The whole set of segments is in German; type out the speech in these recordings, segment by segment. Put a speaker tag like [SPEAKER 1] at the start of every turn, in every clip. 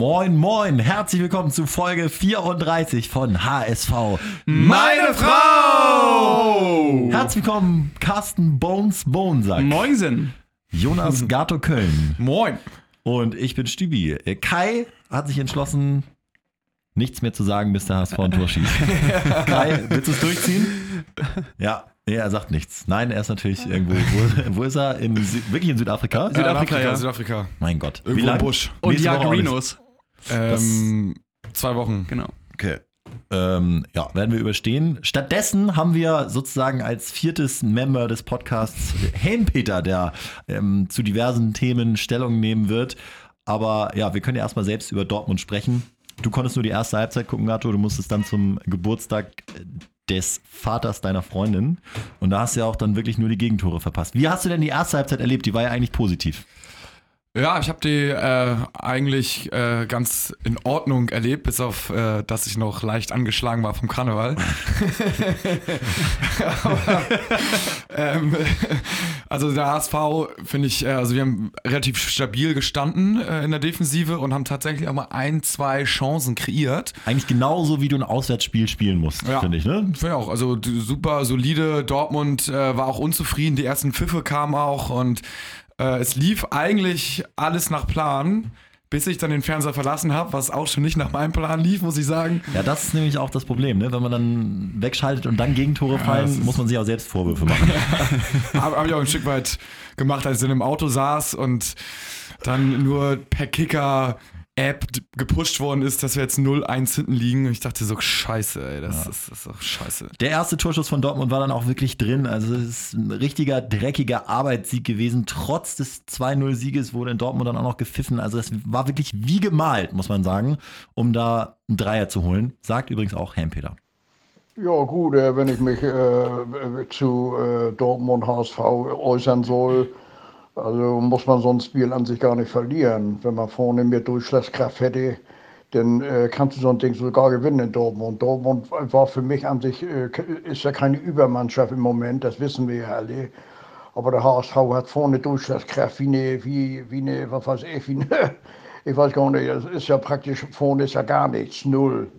[SPEAKER 1] Moin, moin, herzlich willkommen zu Folge 34 von HSV.
[SPEAKER 2] Meine Frau!
[SPEAKER 1] Herzlich willkommen, Carsten Bones Bonesack.
[SPEAKER 2] Moinsen.
[SPEAKER 1] Jonas Gato Köln.
[SPEAKER 2] Moin.
[SPEAKER 1] Und ich bin Stübi. Äh, Kai hat sich entschlossen, nichts mehr zu sagen, bis der HSV ein Tor schießt. Kai, willst du es durchziehen? Ja. Nee, er sagt nichts. Nein, er ist natürlich irgendwo. Wo, wo ist er? In, wirklich in Südafrika?
[SPEAKER 2] Südafrika, ja.
[SPEAKER 3] Südafrika.
[SPEAKER 1] Mein Gott.
[SPEAKER 3] Irgendwo im Busch.
[SPEAKER 2] Und
[SPEAKER 1] nicht.
[SPEAKER 2] Jagerinos.
[SPEAKER 3] Ähm, zwei Wochen.
[SPEAKER 2] Genau.
[SPEAKER 1] Okay. Ähm, ja, werden wir überstehen. Stattdessen haben wir sozusagen als viertes Member des Podcasts Helmpeter, der ähm, zu diversen Themen Stellung nehmen wird. Aber ja, wir können ja erstmal selbst über Dortmund sprechen. Du konntest nur die erste Halbzeit gucken, Gato. Du musstest dann zum Geburtstag des Vaters deiner Freundin. Und da hast du ja auch dann wirklich nur die Gegentore verpasst. Wie hast du denn die erste Halbzeit erlebt? Die war ja eigentlich positiv.
[SPEAKER 3] Ja, ich habe die äh, eigentlich äh, ganz in Ordnung erlebt, bis auf, äh, dass ich noch leicht angeschlagen war vom Karneval. Aber, ähm, also der HSV finde ich, äh, also wir haben relativ stabil gestanden äh, in der Defensive und haben tatsächlich auch mal ein, zwei Chancen kreiert.
[SPEAKER 1] Eigentlich genauso, wie du ein Auswärtsspiel spielen musst,
[SPEAKER 3] Ja.
[SPEAKER 1] finde ich, ne?
[SPEAKER 3] Finde ich auch. Also super solide. Dortmund äh, war auch unzufrieden. Die ersten Pfiffe kamen auch und äh, es lief eigentlich alles nach Plan, bis ich dann den Fernseher verlassen habe, was auch schon nicht nach meinem Plan lief, muss ich sagen.
[SPEAKER 1] Ja, das ist nämlich auch das Problem, ne? Wenn man dann wegschaltet und dann Gegentore
[SPEAKER 3] das
[SPEAKER 1] fallen, muss man sich auch selbst Vorwürfe machen.
[SPEAKER 3] Habe hab ich auch ein Stück weit gemacht, als ich in einem Auto saß und dann nur per Kicker. App gepusht worden ist, dass wir jetzt 0-1 hinten liegen. Und ich dachte so, scheiße, ey, das, ist, das ist doch scheiße.
[SPEAKER 1] Der erste Torschuss von Dortmund war dann auch wirklich drin. Also es ist ein richtiger, dreckiger Arbeitssieg gewesen. Trotz des 2-0-Sieges wurde in Dortmund dann auch noch gepfiffen. Also es war wirklich wie gemalt, muss man sagen, um da einen Dreier zu holen. Sagt übrigens auch Helmpeter.
[SPEAKER 4] Ja gut, äh, wenn ich mich äh, zu äh, Dortmund HSV äußern soll, also muss man so ein Spiel an sich gar nicht verlieren. Wenn man vorne mehr Durchschlagskraft hätte, dann äh, kannst du so ein Ding sogar gewinnen in Dortmund. Dortmund war für mich an sich, äh, ist ja keine Übermannschaft im Moment, das wissen wir ja alle. Aber der HSV hat vorne Durchschlagskraft wie eine, wie, wie eine, was weiß ich, wie eine, ich weiß gar nicht, das ist ja praktisch, vorne ist ja gar nichts, null.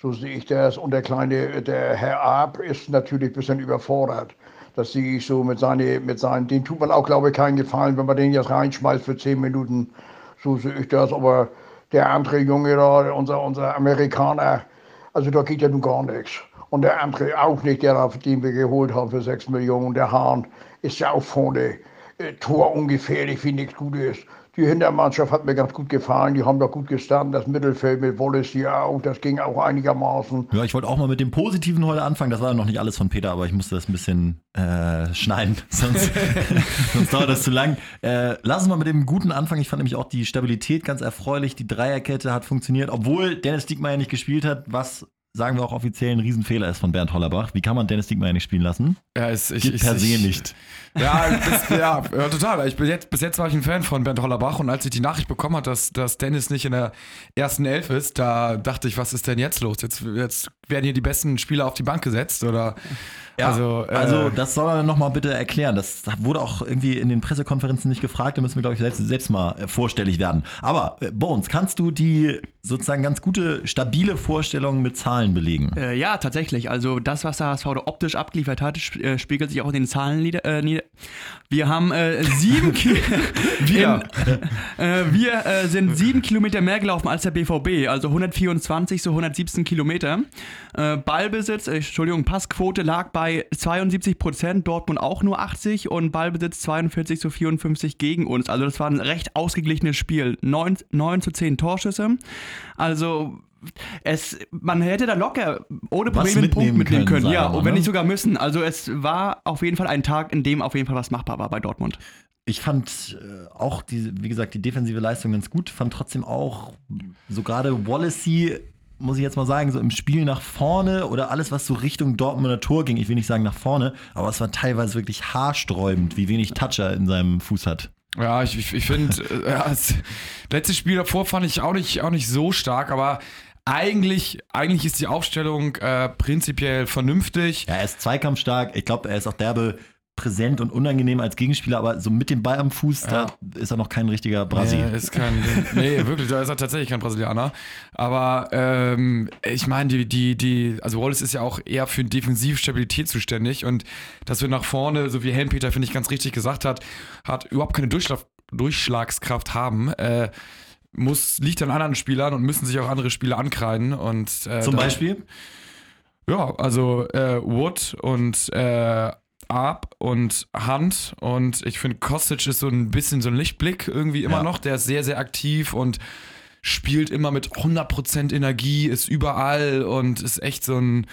[SPEAKER 4] So sehe ich das. Und der kleine, der Herr Ab ist natürlich ein bisschen überfordert. Das sehe ich so mit seinen, mit seinen, den tut man auch, glaube ich, keinen Gefallen, wenn man den jetzt reinschmeißt für zehn Minuten. So sehe ich das. Aber der andere Junge da, unser, unser Amerikaner, also da geht ja nun gar nichts. Und der andere auch nicht, der, den wir geholt haben für sechs Millionen. Der Hahn ist ja auch vorne äh, torungefährlich, wie nichts Gutes. Die Hintermannschaft hat mir ganz gut gefallen. Die haben da gut gestanden. Das Mittelfeld mit Wallace hier auch, das ging auch einigermaßen.
[SPEAKER 1] Ja, ich wollte auch mal mit dem Positiven heute anfangen. Das war noch nicht alles von Peter, aber ich musste das ein bisschen äh, schneiden, sonst, sonst dauert das zu lang. Äh, lass uns mal mit dem Guten anfangen. Ich fand nämlich auch die Stabilität ganz erfreulich. Die Dreierkette hat funktioniert, obwohl Dennis Diekmeyer nicht gespielt hat, was sagen wir auch offiziell ein Riesenfehler ist von Bernd Hollerbach. Wie kann man Dennis Diekmeyer nicht spielen lassen?
[SPEAKER 3] Ja, es, ich,
[SPEAKER 1] Geht
[SPEAKER 3] ich,
[SPEAKER 1] per se
[SPEAKER 3] ich,
[SPEAKER 1] nicht.
[SPEAKER 3] Ja, bis, ja, ja, total. Ich, bis, jetzt, bis jetzt war ich ein Fan von Bernd Hollerbach und als ich die Nachricht bekommen habe, dass, dass Dennis nicht in der ersten Elf ist, da dachte ich, was ist denn jetzt los? Jetzt, jetzt werden hier die besten Spieler auf die Bank gesetzt oder also, äh,
[SPEAKER 1] Also, das soll er nochmal bitte erklären. Das wurde auch irgendwie in den Pressekonferenzen nicht gefragt. Da müssen wir, glaube ich, selbst, selbst mal äh, vorstellig werden. Aber, äh, Bones, kannst du die sozusagen ganz gute, stabile Vorstellung mit Zahlen belegen?
[SPEAKER 2] Äh, ja, tatsächlich. Also das, was der HSV da optisch abgeliefert hat, sp äh, spiegelt sich auch in den Zahlen nieder. Äh, Wir haben äh, sieben. In, äh, wir äh, sind sieben Kilometer mehr gelaufen als der BVB, also 124, so 117 Kilometer. Äh, Ballbesitz, äh, Entschuldigung, Passquote lag bei 72 Prozent, Dortmund auch nur 80 und Ballbesitz 42 zu 54 gegen uns. Also das war ein recht ausgeglichenes Spiel. 9, 9 zu 10 Torschüsse. Also es, man hätte da locker ohne Probleme einen Punkt
[SPEAKER 1] mitnehmen können,
[SPEAKER 2] können. Ja, und wenn
[SPEAKER 1] ne?
[SPEAKER 2] nicht sogar müssen. Also es war auf jeden Fall ein Tag, in dem auf jeden Fall was machbar war bei Dortmund.
[SPEAKER 1] Ich fand äh, auch, die, wie gesagt, die defensive Leistung ganz gut. Fand trotzdem auch so gerade Wallacey, muss ich jetzt mal sagen, so im Spiel nach vorne oder alles, was so Richtung Dortmunder Tor ging. Ich will nicht sagen nach vorne, aber es war teilweise wirklich haarsträubend, wie wenig Touch er in seinem Fuß hat.
[SPEAKER 3] Ja, ich, ich, ich finde, äh, ja, das letzte Spiel davor fand ich auch nicht, auch nicht so stark, aber eigentlich, eigentlich ist die Aufstellung äh, prinzipiell vernünftig.
[SPEAKER 1] Ja, er ist zweikampfstark. Ich glaube, er ist auch derbe präsent und unangenehm als Gegenspieler, aber so mit dem Ball am Fuß,
[SPEAKER 3] Ja.
[SPEAKER 1] da ist er noch kein richtiger Brasi.
[SPEAKER 3] Nee, ist kein, nee, wirklich, da ist er tatsächlich kein Brasilianer. Aber ähm, ich meine, die, die, die, also Wallace ist ja auch eher für Defensivstabilität zuständig und dass wir nach vorne, so wie Helmpeter, finde ich, ganz richtig gesagt hat, hat überhaupt keine Durchschlag, Durchschlagskraft haben. Äh, muss, liegt an anderen Spielern und müssen sich auch andere Spieler ankreiden. Und, äh,
[SPEAKER 1] Zum
[SPEAKER 3] da-
[SPEAKER 1] Beispiel?
[SPEAKER 3] Ja, also äh, Wood und äh, Arp und Hunt und ich finde Kostic ist so ein bisschen so ein Lichtblick irgendwie immer
[SPEAKER 1] Ja.
[SPEAKER 3] noch. Der ist sehr, sehr aktiv und spielt immer mit 100% Energie, ist überall und ist echt so ein,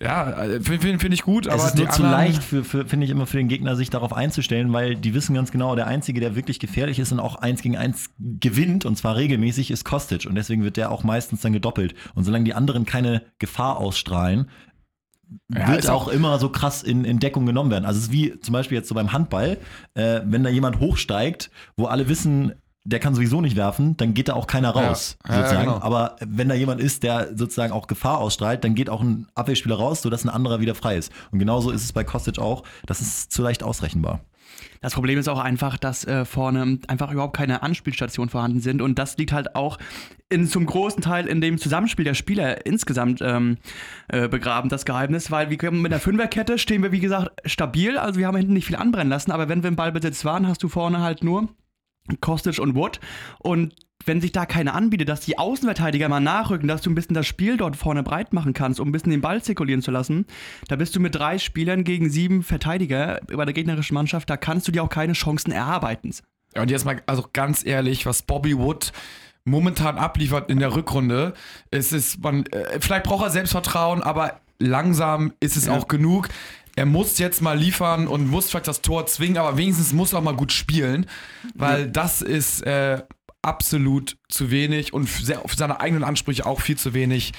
[SPEAKER 3] ja, finde find, ich gut, aber
[SPEAKER 1] es ist nur zu leicht, finde ich immer für den Gegner, sich darauf einzustellen, weil die wissen ganz genau, der Einzige, der wirklich gefährlich ist und auch eins gegen eins gewinnt, und zwar regelmäßig, ist Kostic. Und deswegen wird der auch meistens dann gedoppelt. Und solange die anderen keine Gefahr ausstrahlen,
[SPEAKER 3] Ja,
[SPEAKER 1] wird
[SPEAKER 3] ist
[SPEAKER 1] auch, immer so krass in, in Deckung genommen werden. Also es ist wie zum Beispiel jetzt so beim Handball, äh, wenn da jemand hochsteigt, wo alle wissen, der kann sowieso nicht werfen, dann geht da auch keiner raus,
[SPEAKER 3] Ja, ja,
[SPEAKER 1] sozusagen.
[SPEAKER 3] genau.
[SPEAKER 1] Aber wenn da jemand ist, der sozusagen auch Gefahr ausstrahlt, dann geht auch ein Abwehrspieler raus, sodass ein anderer wieder frei ist. Und genauso ist es bei Kostic auch. Das ist zu leicht ausrechenbar.
[SPEAKER 2] Das Problem ist auch einfach, dass äh, vorne einfach überhaupt keine Anspielstationen vorhanden sind und das liegt halt auch in, zum großen Teil in dem Zusammenspiel der Spieler insgesamt ähm, äh, begraben, das Geheimnis, weil wir können mit der Fünferkette stehen wir, wie gesagt, stabil, also wir haben hinten nicht viel anbrennen lassen, aber wenn wir im Ballbesitz waren, hast du vorne halt nur Kostic und Wood und wenn sich da keiner anbietet, dass die Außenverteidiger mal nachrücken, dass du ein bisschen das Spiel dort vorne breit machen kannst, um ein bisschen den Ball zirkulieren zu lassen, da bist du mit drei Spielern gegen sieben Verteidiger bei der gegnerischen Mannschaft, da kannst du dir auch keine Chancen erarbeiten.
[SPEAKER 3] Ja, und jetzt mal, also ganz ehrlich, was Bobby Wood momentan abliefert in der Rückrunde, es ist, man, äh, vielleicht braucht er Selbstvertrauen, aber langsam ist es auch genug. Er muss jetzt mal liefern und muss vielleicht das Tor zwingen, aber wenigstens muss er auch mal gut spielen, weil das ist äh, absolut zu wenig und für seine eigenen Ansprüche auch viel zu wenig.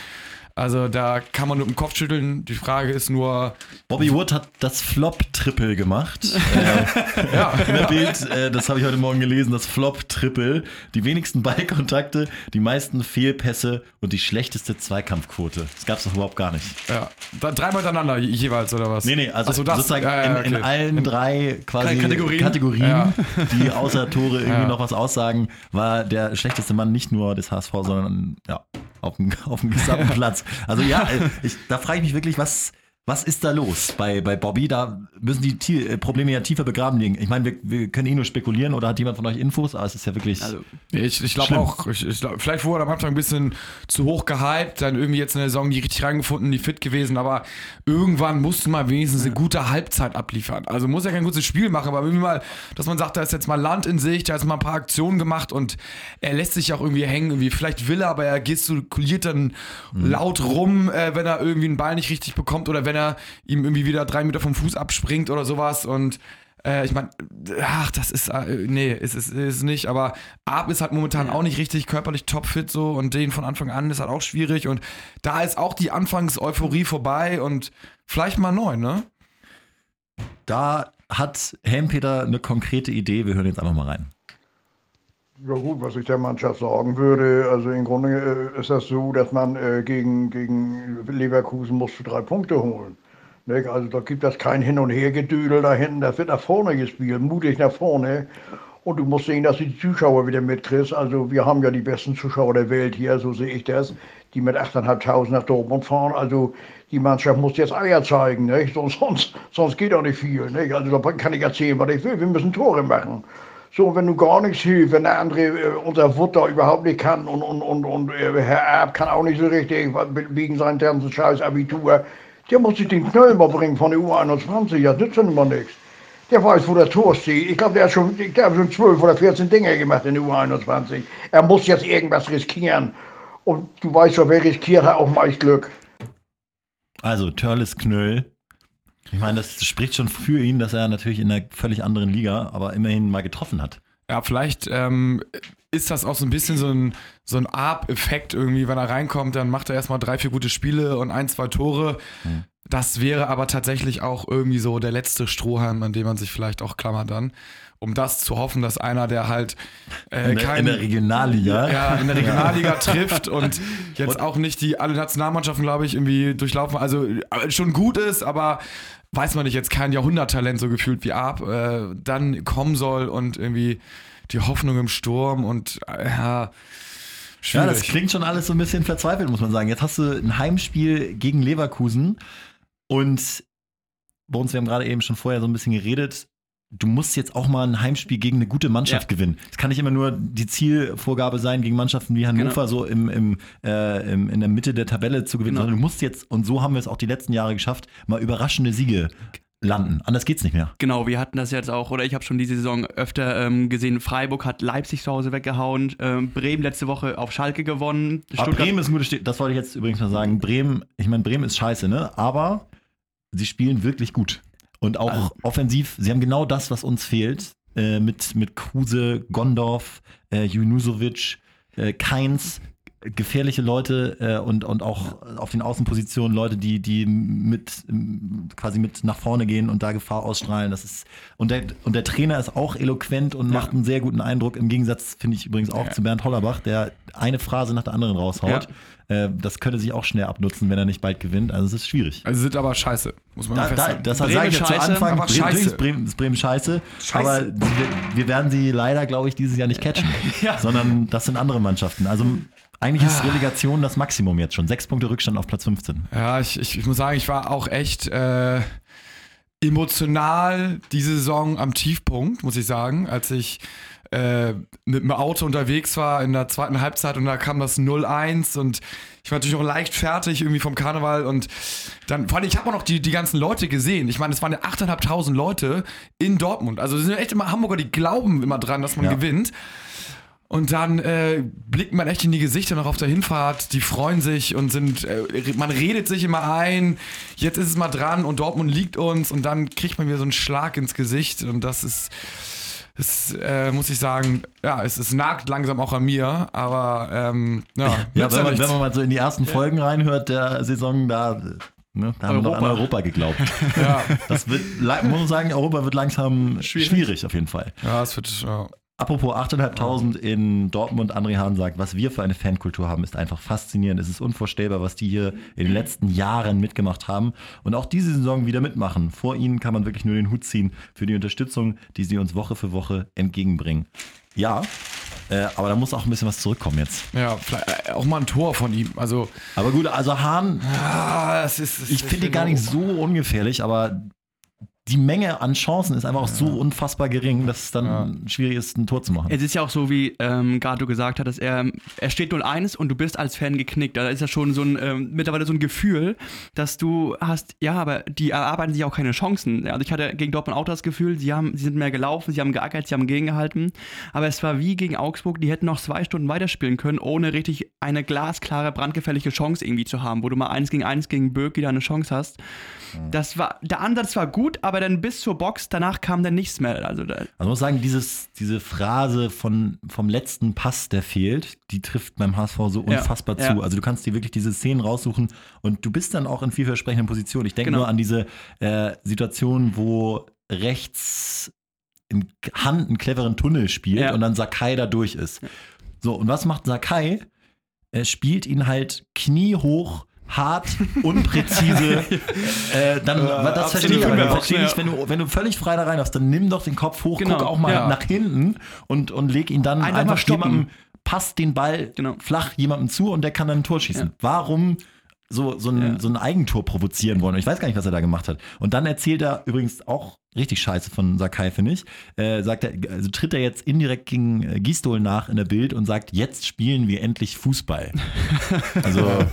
[SPEAKER 3] Also da kann man nur im Kopf schütteln. Die Frage ist nur,
[SPEAKER 1] Bobby Wood hat das Flop-Triple gemacht. äh,
[SPEAKER 3] ja,
[SPEAKER 1] in der Bild, äh, das habe ich heute Morgen gelesen, das Flop-Triple. Die wenigsten Ballkontakte, die meisten Fehlpässe und die schlechteste Zweikampfquote. Das gab es doch überhaupt gar nicht.
[SPEAKER 3] ja. Da, dreimal hintereinander jeweils, oder was?
[SPEAKER 1] Nee, nee, also
[SPEAKER 3] so, das.
[SPEAKER 1] sozusagen
[SPEAKER 3] Ja, ja,
[SPEAKER 1] in, in
[SPEAKER 3] okay.
[SPEAKER 1] allen drei quasi
[SPEAKER 2] Kategorien.
[SPEAKER 1] Kategorien,
[SPEAKER 3] Ja.
[SPEAKER 1] die außer Tore irgendwie noch was aussagen, war der schlechteste Mann nicht nur des HSV, sondern ja, auf dem, auf dem gesamten Platz. Also ja, ich, da frage ich mich wirklich, was, was ist da los bei, bei Bobby? Da müssen die Tie- äh, Probleme ja tiefer begraben liegen. Ich meine, wir, wir können eh nur spekulieren oder hat jemand von euch Infos, aber es ist ja wirklich.
[SPEAKER 2] Also,
[SPEAKER 3] Ich, ich glaube auch, ich, ich glaub, vielleicht wurde er am Anfang ein bisschen zu hoch gehypt, dann irgendwie jetzt in der Saison nie richtig reingefunden, nie fit gewesen, aber irgendwann musste man wenigstens eine gute Halbzeit abliefern. Also muss ja kein gutes Spiel machen, aber irgendwie mal, dass man sagt, da ist jetzt mal Land in Sicht, da ist mal ein paar Aktionen gemacht und er lässt sich auch irgendwie hängen, irgendwie vielleicht will er, aber er gestikuliert dann laut rum, äh, wenn er irgendwie einen Ball nicht richtig bekommt oder wenn er ihm irgendwie wieder drei Meter vom Fuß abspringt oder sowas und äh, ich meine, ach, das ist, äh, nee, ist es ist, ist nicht, aber Ab ist halt momentan auch nicht richtig körperlich topfit so und den von Anfang an ist halt auch schwierig und da ist auch die Anfangs-Euphorie vorbei und vielleicht mal neu, ne?
[SPEAKER 1] Da hat Helmpeter eine konkrete Idee. Wir hören jetzt einfach mal rein.
[SPEAKER 4] Ja gut, was ich der Mannschaft sagen würde, also im Grunde äh, ist das so, dass man äh, gegen, gegen Leverkusen musst du drei Punkte holen. Nicht? Also da gibt es kein Hin- und Hergedüdel da hinten, das wird nach vorne gespielt, mutig nach vorne. Und du musst sehen, dass du die Zuschauer wieder mitkriegst. Also wir haben ja die besten Zuschauer der Welt hier, so sehe ich das, die mit 8.500 nach Dortmund fahren. Also die Mannschaft muss jetzt Eier zeigen, nicht? Sonst, sonst, sonst geht auch nicht viel. Nicht? Also da kann ich erzählen, was ich will. Wir müssen Tore machen. So, wenn du gar nichts hilfst, wenn der andere, äh, unser Wutter überhaupt nicht kann und, und, und, und äh, Herr Erb kann auch nicht so richtig, wegen seinem ganzen scheiß Abitur, der muss sich den Knöll mal bringen von der U21, das nützt ja nun mal nichts. Der weiß, wo das Tor steht. Ich glaube, der hat schon, der hat schon 12 oder 14 Dinge gemacht in der U21. Er muss jetzt irgendwas riskieren. Und du weißt schon, wer riskiert, hat auch meist Glück.
[SPEAKER 1] Also, Törles Knöll. Ich meine, das spricht schon für ihn, dass er natürlich in einer völlig anderen Liga, aber immerhin mal getroffen hat.
[SPEAKER 3] Ja, vielleicht ähm, ist das auch so ein bisschen so ein, so ein Arp-Effekt irgendwie, wenn er reinkommt, dann macht er erstmal drei, vier gute Spiele und ein, zwei Tore. Das wäre aber tatsächlich auch irgendwie so der letzte Strohhalm, an dem man sich vielleicht auch klammert dann, um das zu hoffen, dass einer, der halt äh,
[SPEAKER 1] In der,
[SPEAKER 3] kein,
[SPEAKER 1] in der Regionalliga.
[SPEAKER 3] ja, in der Regionalliga trifft und jetzt auch nicht die alle Nationalmannschaften, glaube ich, irgendwie durchlaufen. Also äh, schon gut ist, aber weiß man nicht, jetzt kein Jahrhunderttalent so gefühlt wie Ab, äh, dann kommen soll und irgendwie die Hoffnung im Sturm und äh, ja,
[SPEAKER 1] Ja,
[SPEAKER 3] schwierig.
[SPEAKER 1] das klingt schon alles so ein bisschen verzweifelt, muss man sagen. Jetzt hast du ein Heimspiel gegen Leverkusen und bei uns, wir haben gerade eben schon vorher so ein bisschen geredet, du musst jetzt auch mal ein Heimspiel gegen eine gute Mannschaft
[SPEAKER 2] Ja.
[SPEAKER 1] gewinnen. Es kann nicht immer nur die Zielvorgabe sein, gegen Mannschaften wie Hannover
[SPEAKER 2] Genau.
[SPEAKER 1] so im, im, äh, im, in der Mitte der Tabelle zu gewinnen,
[SPEAKER 2] Genau.
[SPEAKER 1] sondern du musst jetzt, und so haben wir es auch die letzten Jahre geschafft, mal überraschende Siege landen. Anders geht's nicht mehr.
[SPEAKER 2] Genau, wir hatten das jetzt auch, oder ich habe schon diese Saison öfter ähm, gesehen. Freiburg hat Leipzig zu Hause weggehauen, ähm, Bremen letzte Woche auf Schalke gewonnen.
[SPEAKER 1] Aber Bremen ist ein gutes Stück, das wollte ich jetzt übrigens mal sagen. Bremen, ich meine, Bremen ist scheiße, ne? Aber sie spielen wirklich gut. Und auch
[SPEAKER 2] Also-
[SPEAKER 1] offensiv, sie haben genau das, was uns fehlt. Äh, mit, mit Kruse, Gondorf, äh, Junusovic, äh, Keins, gefährliche Leute äh, und, und auch auf den Außenpositionen Leute, die, die mit quasi mit nach vorne gehen und da Gefahr ausstrahlen. Das ist, und, der, und der Trainer ist auch eloquent und macht einen sehr guten Eindruck. Im Gegensatz finde ich übrigens auch
[SPEAKER 2] Ja.
[SPEAKER 1] zu Bernd Hollerbach, der eine Phrase nach der anderen raushaut. Äh, das könnte sich auch schnell abnutzen, wenn er nicht bald gewinnt. Also es ist schwierig.
[SPEAKER 3] also sind aber scheiße, muss man
[SPEAKER 1] Da,
[SPEAKER 3] mal
[SPEAKER 1] da, das sage ich ja zu
[SPEAKER 2] scheiße,
[SPEAKER 1] Anfang.
[SPEAKER 3] aber
[SPEAKER 1] Bremen,
[SPEAKER 3] scheiße.
[SPEAKER 1] ist Bremen, ist Bremen scheiße,
[SPEAKER 3] Scheiße.
[SPEAKER 1] aber wir, wir werden sie leider, glaube ich, dieses Jahr nicht catchen.
[SPEAKER 2] Ja.
[SPEAKER 1] Sondern das sind andere Mannschaften. Also eigentlich ist Relegation das Maximum jetzt schon. Sechs Punkte Rückstand auf Platz 15.
[SPEAKER 3] Ja, ich, ich, ich muss sagen, ich war auch echt äh, emotional diese Saison am Tiefpunkt, muss ich sagen, als ich äh, mit dem Auto unterwegs war in der zweiten Halbzeit und da kam das 0-1 und ich war natürlich noch leicht fertig irgendwie vom Karneval und dann, vor allem, ich habe auch noch die, die ganzen Leute gesehen. Ich meine, es waren ja 8.500 Leute in Dortmund. Also es sind echt immer Hamburger, die glauben immer dran, dass man
[SPEAKER 1] Ja.
[SPEAKER 3] gewinnt. Und dann äh, blickt man echt in die Gesichter noch auf der Hinfahrt. Die freuen sich und sind, äh, man redet sich immer ein. Jetzt ist es mal dran und Dortmund liegt uns und dann kriegt man wieder so einen Schlag ins Gesicht und das ist, das äh, muss ich sagen, ja, es, es nagt langsam auch an mir, aber ähm, ja,
[SPEAKER 1] Ja, wenn man, wenn man mal so in die ersten Folgen reinhört der Saison, da, ne, da haben wir noch an
[SPEAKER 2] Europa.
[SPEAKER 1] Geglaubt.
[SPEAKER 3] ja,
[SPEAKER 1] Das wird, muss man sagen, Europa wird langsam schwierig, auf jeden Fall.
[SPEAKER 3] ja, es wird, ja.
[SPEAKER 1] Apropos 8.500 in Dortmund, André Hahn sagt, was wir für eine Fankultur haben, ist einfach faszinierend. Es ist unvorstellbar, was die hier in den letzten Jahren mitgemacht haben und auch diese Saison wieder mitmachen. Vor ihnen kann man wirklich nur den Hut ziehen für die Unterstützung, die sie uns Woche für Woche entgegenbringen. Ja, äh, aber da muss auch ein bisschen was zurückkommen jetzt.
[SPEAKER 3] ja vielleicht, äh, auch mal ein Tor von ihm. Also,
[SPEAKER 1] Aber gut, also Hahn,
[SPEAKER 3] ah, es ist, es
[SPEAKER 1] ich finde ihn gar nicht so ungefährlich, aber die Menge an Chancen ist einfach auch so unfassbar gering, dass es dann schwierig ist, ein Tor zu machen.
[SPEAKER 2] Es ist ja auch so, wie ähm, Gato gesagt hat, dass er, er steht 0-1 und du bist als Fan geknickt. Da ist ja schon so ein, ähm, mittlerweile so ein Gefühl, dass du hast, ja, aber die erarbeiten sich auch keine Chancen. Also ich hatte gegen Dortmund auch das Gefühl, sie, haben, sie sind mehr gelaufen, sie haben geackert, sie haben gegengehalten. Aber es war wie gegen Augsburg, die hätten noch zwei Stunden weiterspielen können, ohne richtig eine glasklare, brandgefährliche Chance irgendwie zu haben, wo du mal eins gegen eins gegen Böck wieder eine Chance hast. Das war, der Ansatz war gut, aber dann bis zur Box, danach kam dann nichts mehr. Also da,
[SPEAKER 1] Also ich muss sagen, dieses, diese Phrase von, vom letzten Pass, der fehlt, die trifft beim HSV so
[SPEAKER 2] Ja,
[SPEAKER 1] unfassbar
[SPEAKER 2] ja.
[SPEAKER 1] zu. Also du kannst dir wirklich diese Szenen raussuchen und du bist dann auch in vielversprechenden Positionen. Ich denke
[SPEAKER 2] Genau.
[SPEAKER 1] nur an diese äh, Situation, wo rechts in Hand einen cleveren Tunnel spielt
[SPEAKER 2] Ja.
[SPEAKER 1] und dann Sakai da durch ist. So, und was macht Sakai? Er spielt ihn halt kniehoch, hart, unpräzise. äh, dann, das verstehe ich, aber. Verstehe ich wenn, du, wenn du völlig frei da rein darfst, dann nimm doch den Kopf hoch,
[SPEAKER 2] Genau,
[SPEAKER 1] guck auch mal
[SPEAKER 2] ja.
[SPEAKER 1] nach hinten und, und leg ihn dann
[SPEAKER 2] Einfach
[SPEAKER 1] einfach, jemandem, passt den Ball
[SPEAKER 2] Genau.
[SPEAKER 1] flach jemandem zu und der kann dann ein Tor schießen.
[SPEAKER 2] Ja.
[SPEAKER 1] Warum so, so, ein,
[SPEAKER 2] Ja.
[SPEAKER 1] so ein Eigentor provozieren wollen? Und ich weiß gar nicht, was er da gemacht hat. Und dann erzählt er übrigens auch richtig scheiße von Sakai, finde ich. Äh, sagt er, also tritt er jetzt indirekt gegen äh, Gistol nach in der Bild und sagt, jetzt spielen wir endlich Fußball. Also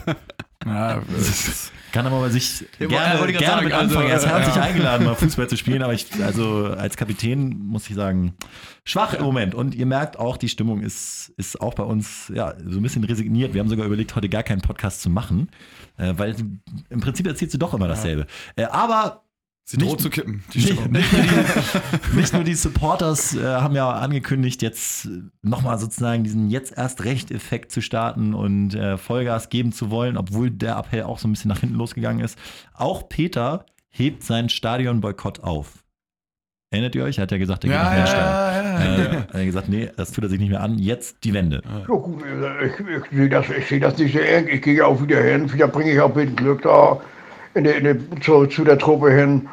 [SPEAKER 3] Ja, es-
[SPEAKER 1] kann aber bei sich
[SPEAKER 2] Ja,
[SPEAKER 1] gerne,
[SPEAKER 2] ich
[SPEAKER 1] gerne
[SPEAKER 2] grad
[SPEAKER 1] mit
[SPEAKER 2] sagen, also,
[SPEAKER 1] anfangen. er ist
[SPEAKER 2] äh,
[SPEAKER 1] herzlich
[SPEAKER 3] ja.
[SPEAKER 1] eingeladen, mal Fußball zu spielen, aber ich, also als Kapitän muss ich sagen, schwach im Moment. Und ihr merkt auch, die Stimmung ist, ist auch bei uns ja, so ein bisschen resigniert. Wir haben sogar überlegt, heute gar keinen Podcast zu machen, äh, weil im Prinzip erzählst du doch immer dasselbe. Äh, aber
[SPEAKER 3] Sie droht zu kippen. Die
[SPEAKER 1] Nicht,
[SPEAKER 3] Stimmung.
[SPEAKER 1] nicht, nur die, nicht nur die Supporters äh, haben ja angekündigt, jetzt nochmal sozusagen diesen jetzt erst Recht-Effekt zu starten und äh, Vollgas geben zu wollen, obwohl der Appell auch so ein bisschen nach hinten losgegangen ist. Auch Peter hebt seinen Stadionboykott auf. Erinnert ihr euch? Er hat ja gesagt, er geht
[SPEAKER 3] Ja,
[SPEAKER 1] nach mehr
[SPEAKER 3] ja,
[SPEAKER 1] Stadion.
[SPEAKER 3] ja, ja.
[SPEAKER 1] Äh, er hat gesagt, nee, das tut er sich nicht mehr an. Jetzt die Wende.
[SPEAKER 4] Ja äh, ich, ich sehe das, ich seh das nicht sehr eng. Ich gehe auch wieder hin. Vielleicht bringe ich auch ein bisschen Glück da in der, in der, zu, zu der Truppe hin.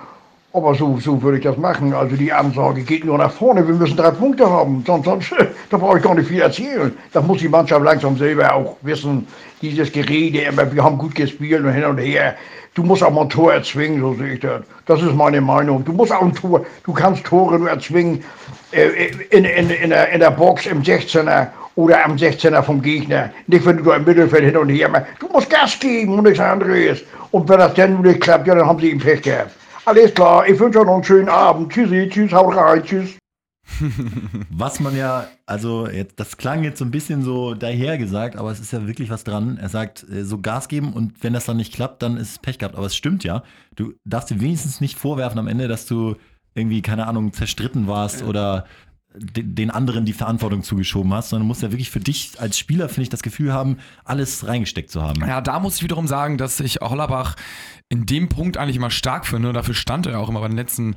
[SPEAKER 4] Aber so, so würde ich das machen. Also die Ansage geht nur nach vorne. Wir müssen drei Punkte haben. Sonst, sonst da brauche ich gar nicht viel erzählen. Das muss die Mannschaft langsam selber auch wissen. Dieses Gerede immer, wir haben gut gespielt und hin und her. Du musst auch mal ein Tor erzwingen, so sehe ich das. Das ist meine Meinung. Du musst auch ein Tor, du kannst Tore nur erzwingen äh, in, in, in, der, in der Box im 16er oder am 16er vom Gegner. Nicht, wenn du im Mittelfeld hin und her machst. Du musst Gas geben und nichts anderes. Und wenn das dann nicht klappt, ja, dann haben sie ihn Pech gehabt. Alles klar, ich wünsche euch noch einen schönen Abend. Tschüssi, tschüss, haut rein, tschüss.
[SPEAKER 1] Was man ja, also jetzt, das klang jetzt so ein bisschen so dahergesagt, aber es ist ja wirklich was dran. Er sagt, äh, so Gas geben und wenn das dann nicht klappt, dann ist es Pech gehabt. Aber es stimmt ja. Du darfst dir wenigstens nicht vorwerfen am Ende, dass du irgendwie, keine Ahnung, zerstritten warst oder de- den anderen die Verantwortung zugeschoben hast, sondern du musst ja wirklich für dich als Spieler, finde ich, das Gefühl haben, alles reingesteckt zu haben.
[SPEAKER 3] Ja, da muss ich wiederum sagen, dass ich Hollerbach in dem Punkt eigentlich immer stark finde. Und dafür stand er auch immer bei den letzten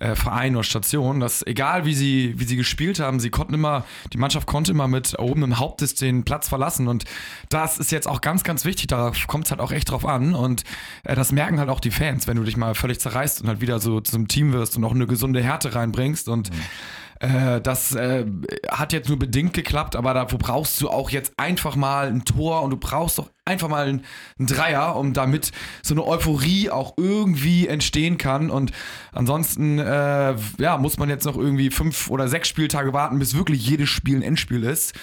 [SPEAKER 3] äh, Vereinen oder Stationen, dass egal wie sie, wie sie gespielt haben, sie konnten immer, die Mannschaft konnte immer mit erhobenem Hauptes den Platz verlassen. Und das ist jetzt auch ganz, ganz wichtig. Da kommt es halt auch echt drauf an. Und äh, das merken halt auch die Fans, wenn du dich mal völlig zerreißt und halt wieder so zum Team wirst und auch eine gesunde Härte reinbringst. Und äh, das äh, hat jetzt nur bedingt geklappt, aber dafür brauchst du auch jetzt einfach mal ein Tor und du brauchst doch einfach mal einen, einen Dreier, um damit so eine Euphorie auch irgendwie entstehen kann. Und ansonsten äh, ja, muss man jetzt noch irgendwie fünf oder sechs Spieltage warten, bis wirklich jedes Spiel ein Endspiel ist.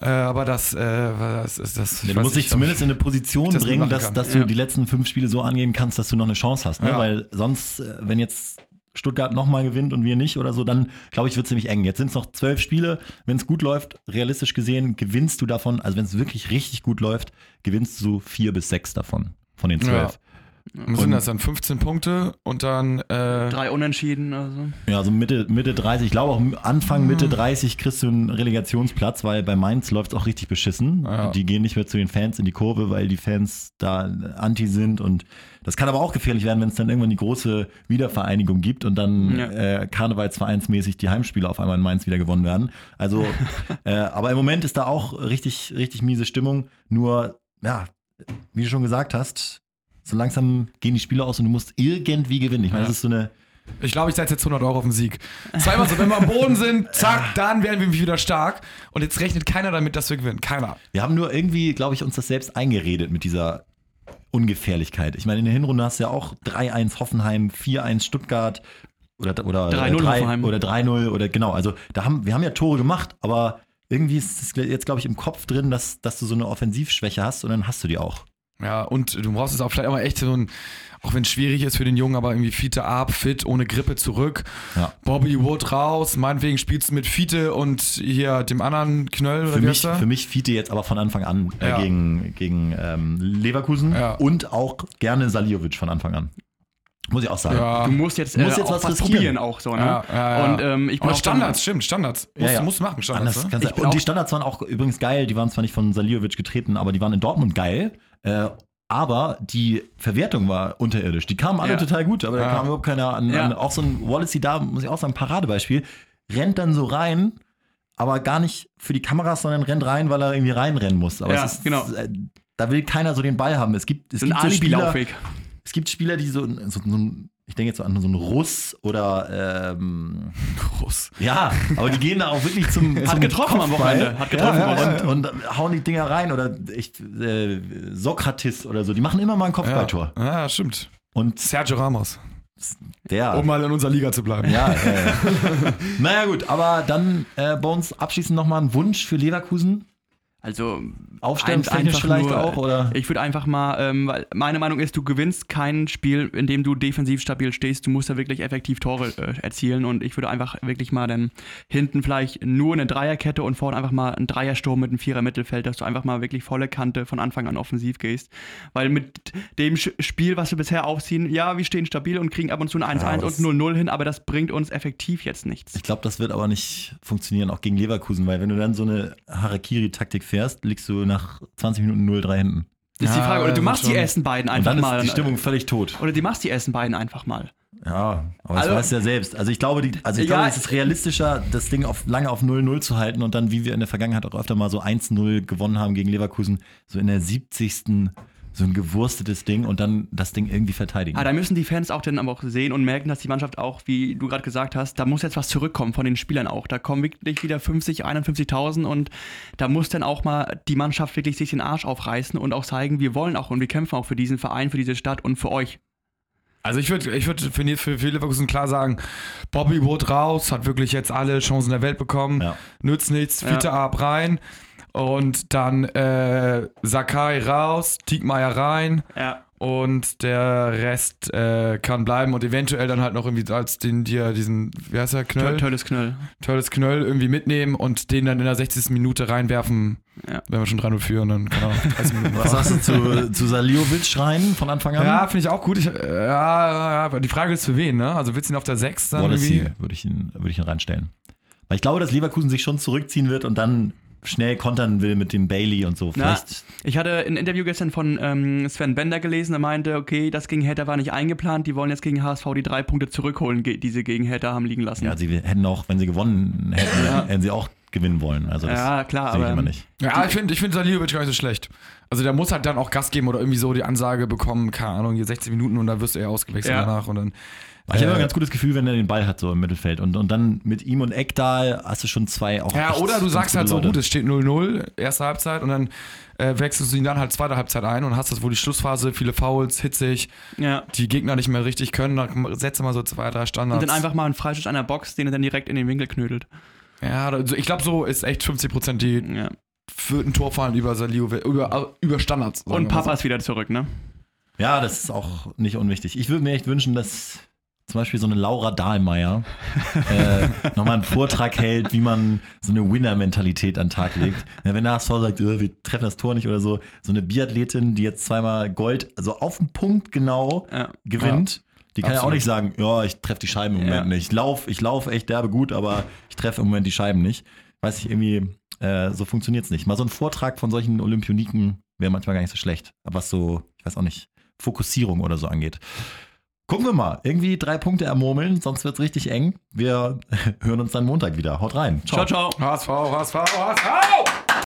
[SPEAKER 3] Äh, aber das, äh, das ist das. ich
[SPEAKER 1] Ja, du musst dich zumindest in eine Position
[SPEAKER 3] das
[SPEAKER 1] bringen, dass, dass du
[SPEAKER 2] Ja.
[SPEAKER 1] die letzten fünf Spiele so angehen kannst, dass du noch eine Chance hast. Ne?
[SPEAKER 3] Ja.
[SPEAKER 1] Weil sonst, äh, wenn jetzt Stuttgart nochmal gewinnt und wir nicht oder so, dann glaube ich, wird es ziemlich eng. Jetzt sind es noch zwölf Spiele. Wenn es gut läuft, realistisch gesehen, gewinnst du davon, also wenn es wirklich richtig gut läuft, gewinnst du so vier bis sechs davon, von den zwölf.
[SPEAKER 3] Was sind das dann? 15 Punkte und dann äh,
[SPEAKER 2] Drei Unentschieden. Also.
[SPEAKER 1] Ja, also Mitte, Mitte 30, ich glaube auch Anfang Mitte 30 kriegst du einen Relegationsplatz, weil bei Mainz läuft es auch richtig beschissen.
[SPEAKER 3] Ja.
[SPEAKER 1] Die gehen nicht mehr zu den Fans in die Kurve, weil die Fans da anti sind und das kann aber auch gefährlich werden, wenn es dann irgendwann die große Wiedervereinigung gibt und dann
[SPEAKER 2] Ja.
[SPEAKER 1] äh, karnevalsvereinsmäßig die Heimspiele auf einmal in Mainz wieder gewonnen werden. Also, äh, aber im Moment ist da auch richtig, richtig miese Stimmung. Nur, ja, wie du schon gesagt hast, so langsam gehen die Spiele aus und du musst irgendwie gewinnen. Ich meine,
[SPEAKER 3] Ja.
[SPEAKER 1] das ist so eine
[SPEAKER 3] Ich glaube, ich setze jetzt 100 Euro auf den Sieg. Zweimal so, wenn wir am Boden sind, zack, dann werden wir wieder stark. Und jetzt rechnet keiner damit, dass wir gewinnen. Keiner.
[SPEAKER 1] Wir haben nur irgendwie, glaube ich, uns das selbst eingeredet mit dieser Ungefährlichkeit. Ich meine, in der Hinrunde hast du ja auch 3-1 Hoffenheim, 4-1 Stuttgart oder, oder
[SPEAKER 2] 3-0
[SPEAKER 1] drei-
[SPEAKER 2] Hoffenheim.
[SPEAKER 1] oder 3-0 oder genau. Also da haben, wir haben ja Tore gemacht, aber irgendwie ist es jetzt, glaube ich, im Kopf drin, dass, dass du so eine Offensivschwäche hast und dann hast du die auch.
[SPEAKER 3] Ja, und du brauchst es auch vielleicht auch mal echt so ein, auch wenn es schwierig ist für den Jungen, aber irgendwie Fiete ab, fit, ohne Grippe zurück.
[SPEAKER 1] Ja.
[SPEAKER 3] Bobby Wood raus, meinetwegen spielst du mit Fiete und hier dem anderen Knöll oder
[SPEAKER 1] Für mich, für mich Fiete jetzt aber von Anfang an äh,
[SPEAKER 3] Ja.
[SPEAKER 1] gegen, gegen ähm, Leverkusen
[SPEAKER 3] Ja.
[SPEAKER 1] und auch gerne Saliovic von Anfang an. Muss ich auch sagen.
[SPEAKER 3] Ja.
[SPEAKER 2] Du musst jetzt,
[SPEAKER 1] musst
[SPEAKER 2] äh,
[SPEAKER 1] jetzt
[SPEAKER 2] auch
[SPEAKER 1] was
[SPEAKER 2] was
[SPEAKER 1] riskieren.
[SPEAKER 2] probieren auch so, ne?
[SPEAKER 3] Ja, ja, ja.
[SPEAKER 2] Und ähm, ich bin
[SPEAKER 3] Aber
[SPEAKER 2] auch
[SPEAKER 3] Standards, stimmt, Standards. Musst,
[SPEAKER 1] Ja, ja.
[SPEAKER 3] musst machen, Standards.
[SPEAKER 1] Anders
[SPEAKER 3] ne?
[SPEAKER 1] Und die Standards waren auch übrigens geil, die waren zwar nicht von Saliovic getreten, aber die waren in Dortmund geil. Äh, aber die Verwertung war unterirdisch. Die kamen alle
[SPEAKER 2] Ja.
[SPEAKER 1] total gut, aber da
[SPEAKER 3] Ja.
[SPEAKER 1] kam überhaupt keiner an,
[SPEAKER 2] Ja.
[SPEAKER 1] an. Auch so ein Wallacey da, muss ich auch sagen, Paradebeispiel. Rennt dann so rein, aber gar nicht für die Kameras, sondern rennt rein, weil er irgendwie reinrennen muss. Aber
[SPEAKER 2] Ja,
[SPEAKER 1] ist,
[SPEAKER 2] genau.
[SPEAKER 1] äh, da will keiner so den Ball haben. Es gibt, es gibt so Spieler, es gibt Spieler, die so, so, so ein, ich denke jetzt so an so einen Russ oder ähm,
[SPEAKER 3] Groß.
[SPEAKER 1] ja, aber die gehen da auch wirklich zum,
[SPEAKER 2] Hat
[SPEAKER 1] zum
[SPEAKER 2] getroffen am
[SPEAKER 1] Kopfball.
[SPEAKER 2] Wochenende. Hat getroffen
[SPEAKER 1] ja,
[SPEAKER 2] am
[SPEAKER 1] ja, und, und hauen die Dinger rein oder ich, äh, Sokrates oder so. Die machen immer mal ein
[SPEAKER 3] Ja.
[SPEAKER 1] Kopfballtor.
[SPEAKER 3] ja, stimmt.
[SPEAKER 1] Und
[SPEAKER 3] Sergio Ramos.
[SPEAKER 1] der.
[SPEAKER 3] Um mal in unserer Liga zu bleiben.
[SPEAKER 1] ja, ja, ja. naja, gut, aber dann äh, bei uns abschließend nochmal ein Wunsch für Leverkusen.
[SPEAKER 2] Also
[SPEAKER 1] Aufstellungstechnisch vielleicht auch, oder?
[SPEAKER 2] Ich würde einfach mal, ähm, weil meine Meinung ist, du gewinnst kein Spiel, in dem du defensiv stabil stehst. Du musst da wirklich effektiv Tore äh, erzielen und ich würde einfach wirklich mal dann hinten vielleicht nur eine Dreierkette und vorne einfach mal einen Dreiersturm mit einem Vierer Mittelfeld, dass du einfach mal wirklich volle Kante von Anfang an offensiv gehst. Weil mit dem Spiel, was wir bisher aufziehen, ja, wir stehen stabil und kriegen ab und zu ein 1-1
[SPEAKER 1] Ja,
[SPEAKER 2] und 0-0 hin, aber das bringt uns effektiv jetzt nichts.
[SPEAKER 1] Ich glaube, das wird aber nicht funktionieren, auch gegen Leverkusen, weil wenn du dann so eine Harakiri-Taktik fährst, liegst du nach 20 Minuten 0-3 hinten.
[SPEAKER 2] Das ist die
[SPEAKER 3] Ja,
[SPEAKER 2] Frage. Oder du
[SPEAKER 3] das
[SPEAKER 2] machst die
[SPEAKER 3] schon.
[SPEAKER 2] ersten beiden
[SPEAKER 1] Und
[SPEAKER 2] einfach
[SPEAKER 1] dann ist
[SPEAKER 2] mal.
[SPEAKER 1] die Stimmung völlig tot.
[SPEAKER 2] Oder die machst die ersten beiden einfach mal.
[SPEAKER 1] Ja, aber das
[SPEAKER 2] Also-
[SPEAKER 1] weißt du ja selbst. Also ich glaube, die, also ich
[SPEAKER 2] Ja.
[SPEAKER 1] glaube, es ist realistischer, das Ding auf, lange auf 0-0 zu halten und dann, wie wir in der Vergangenheit auch öfter mal so 1-0 gewonnen haben gegen Leverkusen, so in der 70. so ein gewurstetes Ding und dann das Ding irgendwie verteidigen.
[SPEAKER 2] Ah, da müssen die Fans auch dann aber auch sehen und merken, dass die Mannschaft auch, wie du gerade gesagt hast, da muss jetzt was zurückkommen von den Spielern auch. Da kommen wirklich wieder 50, 51.000 und da muss dann auch mal die Mannschaft wirklich sich den Arsch aufreißen und auch zeigen, wir wollen auch und wir kämpfen auch für diesen Verein, für diese Stadt und für euch.
[SPEAKER 3] Also ich würde ich würd für, für, für Leverkusen klar sagen, Bobby Wood raus, hat wirklich jetzt alle Chancen der Welt bekommen,
[SPEAKER 1] Ja.
[SPEAKER 3] nützt nichts,
[SPEAKER 2] Ja.
[SPEAKER 3] Fiete ab rein und dann äh, Sakai raus, Diekmeyer rein
[SPEAKER 2] Ja.
[SPEAKER 3] und der Rest äh, kann bleiben und eventuell dann halt noch irgendwie als den dir diesen, wie heißt der, Knöll?
[SPEAKER 2] Tolles Knöll.
[SPEAKER 3] Tolles Knöll irgendwie mitnehmen und den dann in der 60. Minute reinwerfen,
[SPEAKER 2] Ja.
[SPEAKER 3] wenn wir schon 3-0 führen, dann kann er 30 Minuten
[SPEAKER 1] Was sagst du zu, zu Saliovic rein von Anfang an?
[SPEAKER 3] Ja, finde ich auch gut. Ich, äh, ja, ja, die Frage ist für wen, ne? Also willst du ihn auf der 6 dann
[SPEAKER 1] Wallacey
[SPEAKER 3] irgendwie?
[SPEAKER 1] würde ich, ihn, würde ich ihn reinstellen. Weil ich glaube, dass Leverkusen sich schon zurückziehen wird und dann schnell kontern will mit dem Bailey und so.
[SPEAKER 2] Na, ich hatte ein Interview gestern von ähm, Sven Bender gelesen, der meinte, okay, das gegen Hertha war nicht eingeplant, die wollen jetzt gegen HSV die drei Punkte zurückholen, die sie gegen Hertha haben liegen lassen.
[SPEAKER 1] Ja, sie hätten auch, wenn sie gewonnen hätten,
[SPEAKER 2] Ja.
[SPEAKER 1] hätten sie auch gewinnen wollen. Also das
[SPEAKER 2] Ja, klar,
[SPEAKER 1] sehe ich
[SPEAKER 2] aber,
[SPEAKER 1] immer
[SPEAKER 2] ähm,
[SPEAKER 1] nicht.
[SPEAKER 3] Ja, ich finde ich find Saliovic gar nicht so schlecht. Also der muss halt dann auch Gas geben oder irgendwie so die Ansage bekommen, keine Ahnung, hier 16 Minuten und dann wirst du eher ausgewechselt
[SPEAKER 2] Ja.
[SPEAKER 3] danach und dann.
[SPEAKER 1] Ich habe
[SPEAKER 3] äh,
[SPEAKER 1] ein ganz gutes Gefühl, wenn er den Ball hat, so im Mittelfeld. Und, und dann mit ihm und Eckdahl hast du schon zwei auch.
[SPEAKER 3] Ja,
[SPEAKER 1] echt
[SPEAKER 3] oder du sagst halt so,
[SPEAKER 1] Leute.
[SPEAKER 3] gut, es steht 0-0, erste Halbzeit und dann äh, wechselst du ihn dann halt zweite Halbzeit ein und hast das wohl die Schlussphase, viele Fouls, hitzig,
[SPEAKER 2] ja.
[SPEAKER 3] die Gegner nicht mehr richtig können, dann setze mal so zwei, drei Standards.
[SPEAKER 2] Und dann einfach mal einen Freistoß an der Box, den er dann direkt in den Winkel knödelt.
[SPEAKER 3] Ja, also ich glaube, so ist echt 50% die
[SPEAKER 2] Ja.
[SPEAKER 3] für ein Tor fallen über Saliovic, über, über Standards.
[SPEAKER 2] Und Papa ist wieder zurück, ne?
[SPEAKER 1] Ja, das ist auch nicht unwichtig. Ich würde mir echt wünschen, dass zum Beispiel so eine Laura Dahlmeier äh, nochmal einen Vortrag hält, wie man so eine Winner-Mentalität an den Tag legt. Ja, wenn der HSV sagt, äh, wir treffen das Tor nicht oder so, so eine Biathletin, die jetzt zweimal Gold, also auf den Punkt genau
[SPEAKER 2] Ja.
[SPEAKER 1] gewinnt, die kann ja auch nicht sagen, ja, ich treffe die Scheiben im
[SPEAKER 2] Ja.
[SPEAKER 1] Moment nicht. Ich laufe ich lauf echt derbe gut, aber ich treffe im Moment die Scheiben nicht. Weiß ich irgendwie, äh, so funktioniert es nicht. Mal so ein Vortrag von solchen Olympioniken wäre manchmal gar nicht so schlecht. Aber was so, ich weiß auch nicht, Fokussierung oder so angeht. Gucken wir mal. Irgendwie drei Punkte ermurmeln, sonst wird es richtig eng. Wir hören uns dann Montag wieder. Haut rein.
[SPEAKER 2] Ciao, ciao.
[SPEAKER 3] HSV, HSV, HSV!